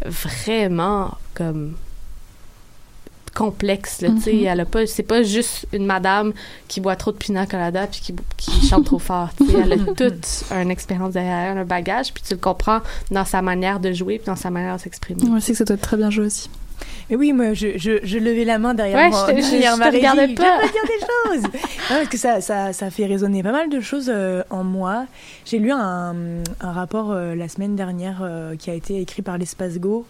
C: vraiment comme complexe là, tu sais,
B: Mhm.
C: elle a pas c'est pas juste une madame qui boit trop de pina colada puis qui, qui chante trop fort, tu sais, elle a toute une expérience derrière elle, un bagage puis tu le comprends dans sa manière de jouer puis dans sa manière de s'exprimer.
B: Moi aussi que ça doit être très bien joué aussi.
D: Mais oui, moi, je, je, je levais la main derrière
C: Ouais,
D: moi.
C: je te- je-
D: derrière
C: je
D: ma
C: te
D: régie.
C: regardais pas.
D: Je dire des choses. Non, parce que ça, ça, ça fait résonner pas mal de choses euh, en moi. J'ai lu un, un rapport euh, la semaine dernière euh, qui a été écrit par l'Espace Go,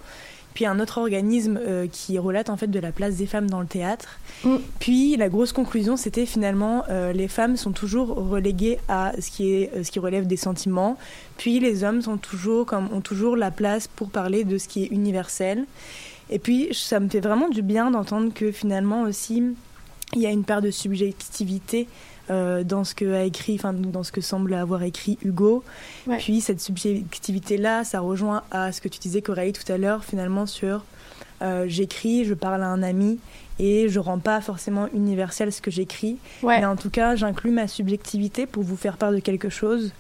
D: puis un autre organisme euh, qui relate en fait de la place des femmes dans le théâtre.
C: Mm.
D: Puis la grosse conclusion, c'était finalement euh, les femmes sont toujours reléguées à ce qui est euh, ce qui relève des sentiments, puis les hommes sont toujours comme ont toujours la place pour parler de ce qui est universel. Et puis, ça me fait vraiment du bien d'entendre que finalement aussi, il y a une part de subjectivité euh, dans ce que a écrit, enfin dans ce que semble avoir écrit Hugo.
C: Ouais.
D: Puis cette subjectivité-là, ça rejoint à ce que tu disais Coralie tout à l'heure, finalement sur euh, j'écris, je parle à un ami et je rends pas forcément universel ce que j'écris,
C: Ouais.
D: mais en tout cas, j'inclus ma subjectivité pour vous faire part de quelque chose,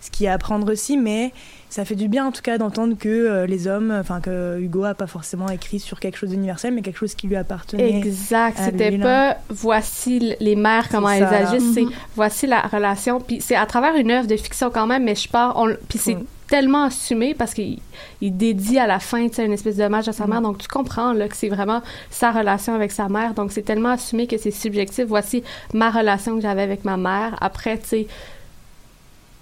D: ce qui est à apprendre aussi, mais ça fait du bien en tout cas d'entendre que euh, les hommes, enfin que Hugo a pas forcément écrit sur quelque chose d'universel, mais quelque chose qui lui appartenait.
C: Exact. C'était pas voici les mères comment
D: C'est
C: elles
D: ça.
C: agissent, c'est
B: Mhm.
C: voici la relation. Puis c'est à travers une œuvre de fiction quand même, mais je pars. on Puis c'est tellement assumé parce qu'il il dédie à la fin, tu sais, une espèce d'hommage à sa mère. Donc tu comprends là que c'est vraiment sa relation avec sa mère. Donc c'est tellement assumé que c'est subjectif. Voici ma relation que j'avais avec ma mère. Après, tu sais.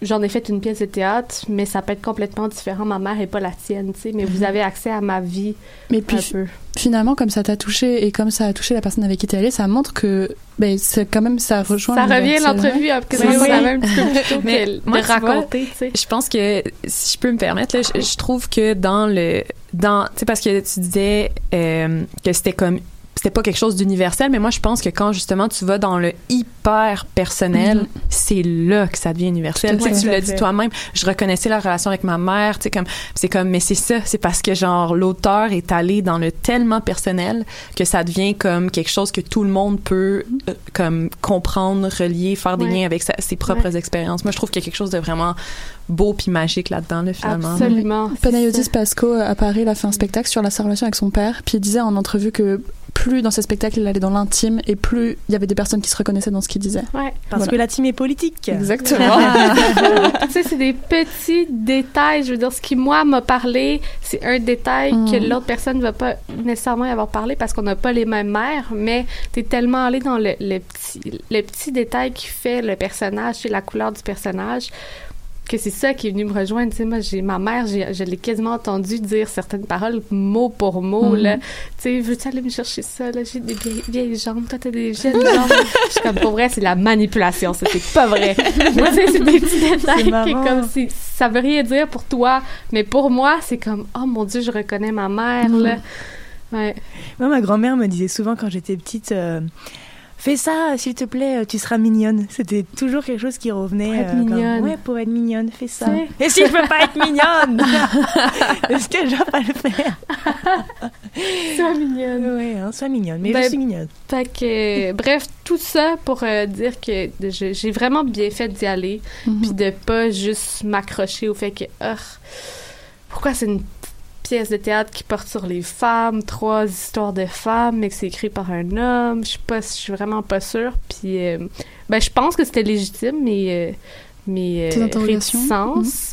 C: J'en ai fait une pièce de théâtre, mais ça peut être complètement différent. Ma mère est pas la tienne, tu sais, mais vous avez accès à ma vie
B: Mais puis
C: un peu.
B: finalement, comme ça t'a touché et comme ça a touché la personne avec qui t'es allée, ça montre que ben, c'est quand même ça rejoint.
C: Ça revient l'entrevue que
E: Oui,
C: ça
E: oui.
C: la même
E: Mais
C: que
E: moi,
C: de
E: tu vois,
C: raconter, tu sais.
E: Je pense que si je peux me permettre, là, je, je trouve que dans le dans tu sais parce que tu disais euh, que c'était comme c'était pas quelque chose d'universel, mais moi je pense que quand justement tu vas dans le hyper personnel,
B: Mhm.
E: c'est là que ça devient universel.
B: Tout
E: Tu l'as dit toi-même, je reconnaissais la relation avec ma mère, tu sais comme c'est comme mais c'est ça, c'est parce que genre l'auteur est allé dans le tellement personnel que ça devient comme quelque chose que tout le monde peut euh, comme comprendre, relier, faire des
C: Ouais.
E: liens avec sa- ses propres expériences. Moi je trouve qu'il y a quelque chose de vraiment beau puis magique là-dedans là, finalement.
C: Absolument.
B: Panayotis. Pasco à Paris, il a fait un spectacle sur la sa relation avec son père, puis il disait en entrevue que plus dans ses spectacles il allait dans l'intime et plus il y avait des personnes qui se reconnaissaient dans ce qu'il disait.
C: Ouais.
D: Parce
B: Voilà.
D: que la team est politique.
B: Exactement.
C: tu sais, c'est des petits détails. Je veux dire, ce qui, moi, m'a parlé, c'est un détail
B: Mm.
C: que l'autre personne ne va pas nécessairement y avoir parlé parce qu'on n'a pas les mêmes mères, mais t'es tellement allé dans le, le petit, le petit détail qui fait le personnage, c'est la couleur du personnage. Que c'est ça qui est venu me rejoindre. Tu sais, moi, j'ai ma mère, j'ai, je l'ai quasiment entendu dire certaines paroles mot pour mot. Là, tu sais, veux-tu aller me chercher ça là? J'ai des vieilles, vieilles jambes, toi t'as des jeunes jambes. je suis comme pour vrai, c'est la manipulation. Ça, c'est pas vrai. moi, c'est des petits détails qui comme si ça veut rien dire pour toi, mais pour moi, c'est comme oh mon dieu, je reconnais ma mère là. Ouais.
D: Moi, ma grand-mère me disait souvent quand j'étais petite. euh, Fais ça, s'il te plaît, tu seras mignonne. C'était toujours quelque chose qui revenait.
C: Pour être
D: euh, comme,
C: mignonne.
D: ouais, pour être mignonne, fais ça. Et si je veux pas être mignonne? Est-ce que je vais pas le faire?
C: Sois mignonne.
D: Ouais, hein, sois mignonne, mais
C: Ben,
D: je suis mignonne.
C: Que, euh, bref, tout ça pour euh, dire que j'ai vraiment bien fait d'y aller,
B: Mhm.
C: puis de pas juste m'accrocher au fait que, ah, pourquoi c'est une pièce de théâtre qui porte sur les femmes, trois histoires de femmes, mais que c'est écrit par un homme, je suis pas, je suis vraiment pas sûre. Puis, euh, ben, je pense que c'était légitime, mais, euh, mais
B: Tes
C: euh,
B: interrogations?
C: réticences.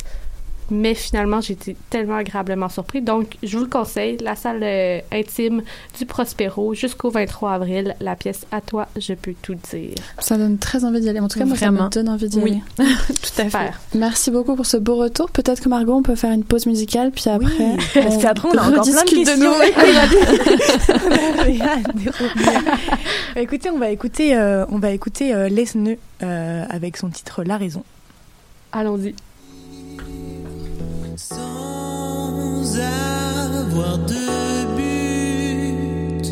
C: Mais finalement, j'ai été tellement agréablement surpris. Donc, je vous le conseille, la salle euh, intime du Prospero jusqu'au 23 avril. La pièce À toi, je peux tout dire.
B: Ça donne très envie d'y aller. En tout cas, moi, ça
E: Vraiment.
B: me donne envie d'y
E: Oui.
B: aller.
E: Tout à fait.
B: Merci beaucoup pour ce beau retour. Peut-être que Margot, on peut faire une pause musicale, puis après,
D: Parce qu'après, on a encore plein de
B: rediscute
D: questions.
B: de nous.
D: On. Bah, écoutez, on va écouter, euh, on va écouter euh, Lesneux euh, avec son titre La raison.
C: Allons-y.
G: Sans avoir de but.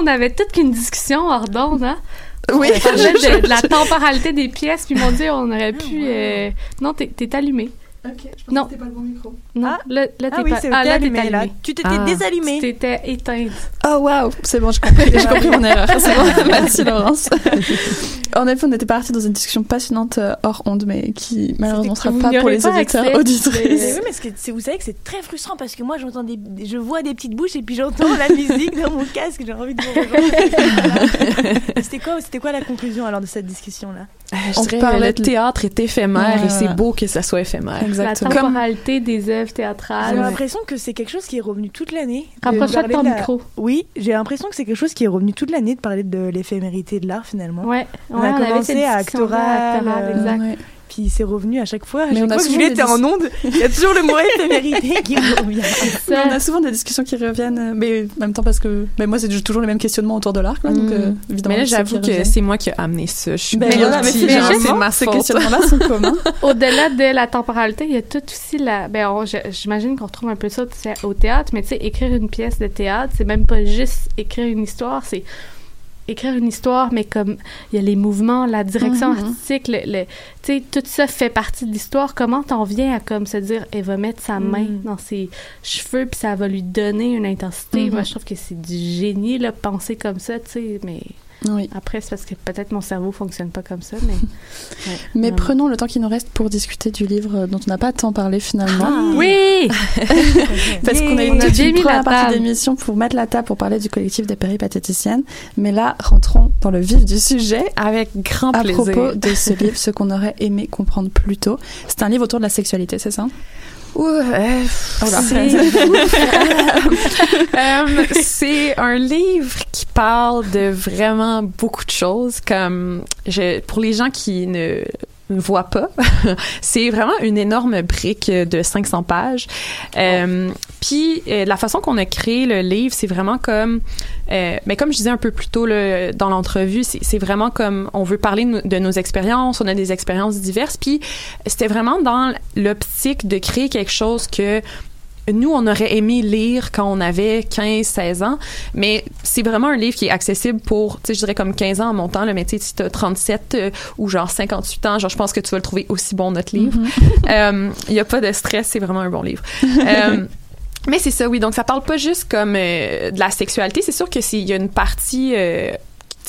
C: On avait toute qu'une discussion hors d'onde, hein?
E: Oui.
C: On parlait de, de la temporalité des pièces, puis ils m'ont dit on aurait pu. euh, Non, t'es t'es allumé.
B: Ok, je pense
C: Non.
B: que c'était pas le bon micro.
C: Non,
D: Ah.
C: là, là
D: Ah oui,
C: pas.
D: c'est
C: Ah, là, t'es
D: allumé, là.
C: allumé.
D: Tu t'étais
E: Ah.
D: désallumé.
C: T'étais éteinte.
B: Oh waouh, c'est bon, j'ai compris, j'ai compris mon erreur. C'est bon, merci Laurence. en effet, on était parti dans une discussion passionnante euh, hors onde, mais qui malheureusement
C: C'était
B: sera
C: que
B: pas pour les auditeurs
C: accès.
B: Auditrices.
D: oui, mais ce que- c'est- vous savez que c'est très frustrant parce que moi j'entends des, je vois des petites bouches et puis j'entends la musique dans mon casque. J'ai envie de vous rejoindre. C'était quoi, c'était quoi la conclusion alors de cette discussion là
E: Je
B: On
E: dirais,
B: parlait
E: le
B: de-
E: théâtre est éphémère et c'est beau que ça soit éphémère.
B: Exactement.
C: La temporalité des œuvres
D: J'ai
C: théâtrales.
D: l'impression que c'est quelque chose qui est revenu toute l'année.
C: Rapproche-toi de ton
D: la-
C: micro.
D: Oui, j'ai l'impression que c'est quelque chose qui est revenu toute l'année de parler de l'éphémérité de l'art finalement.
C: Ouais,
D: On
C: ouais,
D: a commencé
C: cette
D: à Actoral,
C: Actoral,
D: euh,
C: exact.
B: Ouais.
D: Puis c'est revenu à chaque fois. À
B: Mais
D: chaque
B: on a
D: fois que
B: souvent
D: Juliette est en onde, il y a toujours le mot éphémérité qui revient.
B: On a souvent des discussions qui reviennent, euh, mais en même temps parce que, mais moi c'est toujours les mêmes questionnements autour de l'art, donc
E: Mm.
B: euh, évidemment.
E: Mais là, j'avoue que c'est moi qui ai amené ça. Je suis
B: Ben
E: c'est ma
B: ces questionnements-là sont communs.
C: Au-delà de la temporalité, il y a tout aussi la. Ben, on- je- j'imagine qu'on retrouve un peu ça au théâtre, mais tu sais, écrire une pièce de théâtre, c'est même pas juste écrire une histoire, c'est écrire une histoire, mais comme il y a les mouvements, la direction
B: Mhm.
C: artistique, le, le- tu sais, tout ça fait partie de l'histoire. Comment t'en viens à comme se dire, elle va mettre sa main
D: Mhm.
C: dans ses cheveux, puis ça va lui donner une intensité?
B: Mhm.
C: Moi, je trouve que c'est du génie, là, penser comme ça, tu sais, mais
B: Oui.
C: après, c'est parce que peut-être mon cerveau fonctionne pas comme ça, mais. ouais,
B: Mais prenons le temps qui nous reste pour discuter du livre euh, dont on n'a pas tant parlé finalement.
C: Oui!
B: Parce qu'on a eu toute une première partie d'émission pour mettre la table pour parler du collectif des péripatéticiennes. Mais là, rentrons dans le vif du sujet.
E: Avec grand
B: À
E: plaisir.
B: propos de ce livre, ce qu'on aurait aimé comprendre plus tôt. C'est un livre autour de la sexualité, c'est ça?
E: euh, c'est un livre qui parle de vraiment beaucoup de choses. Comme je, pour les gens qui ne ne voient pas, c'est vraiment une énorme brique de 500 pages. Euh, Puis euh, la façon qu'on a créé le livre, c'est vraiment comme, euh, mais comme je disais un peu plus tôt là, dans l'entrevue, c'est vraiment comme on veut parler de nos- de nos expériences, on a des expériences diverses. Puis c'était vraiment dans l'optique de créer quelque chose que nous, on aurait aimé lire quand on avait 15, 16 ans, mais c'est vraiment un livre qui est accessible pour, tu sais, je dirais comme 15 ans en montant, là, mais tu sais, si t'as 37 euh, ou genre 58 ans, genre, je pense que tu vas le trouver aussi bon, notre livre. Euh, Il y a pas de stress, c'est vraiment un bon livre. Euh, mais c'est ça, oui. Donc, ça parle pas juste comme euh, de la sexualité. C'est sûr que s'il y a une partie...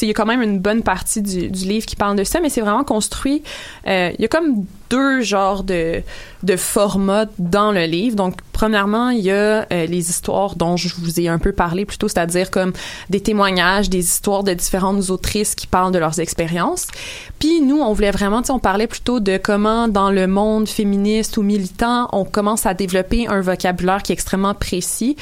E: il y a quand même une bonne partie du, du livre qui parle de ça, mais c'est vraiment construit. euh, il y a comme deux genres de, de formats dans le livre. Donc, premièrement, il y a euh, les histoires dont je vous ai un peu parlé plus tôt, c'est-à-dire comme des témoignages, des histoires de différentes autrices qui parlent de leurs expériences. Puis nous, on voulait vraiment, on parlait plutôt de comment dans le monde féministe ou militant, on commence à développer un vocabulaire qui est extrêmement précis.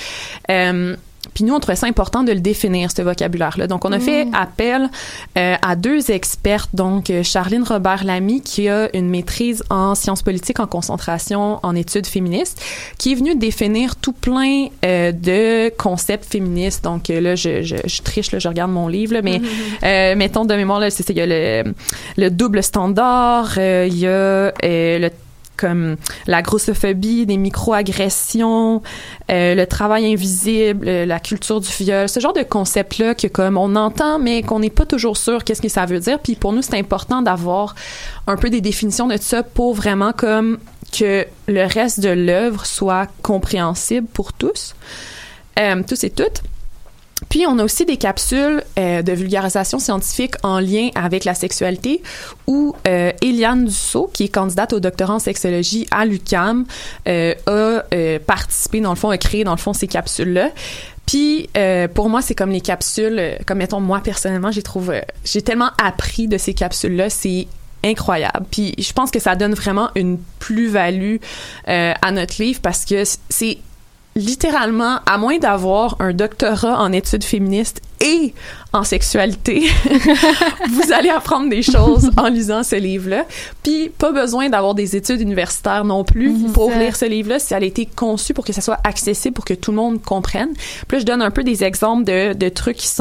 E: Euh, puis nous, on trouvait ça important de le définir, ce vocabulaire-là. Donc, on a fait appel euh, à deux expertes, donc euh, Charline Robert-Lamy, qui a une maîtrise en sciences politiques en concentration en études féministes, qui est venue définir tout plein euh, de concepts féministes. Donc là, je, je, je triche, là, je regarde mon livre, là, mais euh, mettons de mémoire, là, c'est il y a le, le double standard, il y a le comme la grossophobie, des microagressions, euh, le travail invisible, euh, la culture du viol, ce genre de concept-là que comme on entend mais qu'on n'est pas toujours sûr qu'est-ce que ça veut dire. Puis pour nous, c'est important d'avoir un peu des définitions de ça pour vraiment comme que le reste de l'œuvre soit compréhensible pour tous, euh, tous et toutes. Puis on a aussi des capsules euh, de vulgarisation scientifique en lien avec la sexualité où euh, Eliane Dussault, qui est candidate au doctorat en sexologie à l'UQAM, euh, a participé dans le fond, a créé dans le fond ces capsules-là. Puis pour moi, c'est comme les capsules, comme mettons moi personnellement, j'ai trouvé, j'ai tellement appris de ces capsules-là, c'est incroyable. Puis je pense que ça donne vraiment une plus-value à notre livre parce que c'est littéralement, à moins d'avoir un doctorat en études féministes et en sexualité, vous allez apprendre des choses en lisant ce livre-là. Puis pas besoin d'avoir des études universitaires non plus pour lire ce livre-là. Si elle a été conçu pour que ça soit accessible, pour que tout le monde comprenne. Puis là, je donne un peu des exemples de, de trucs qui sont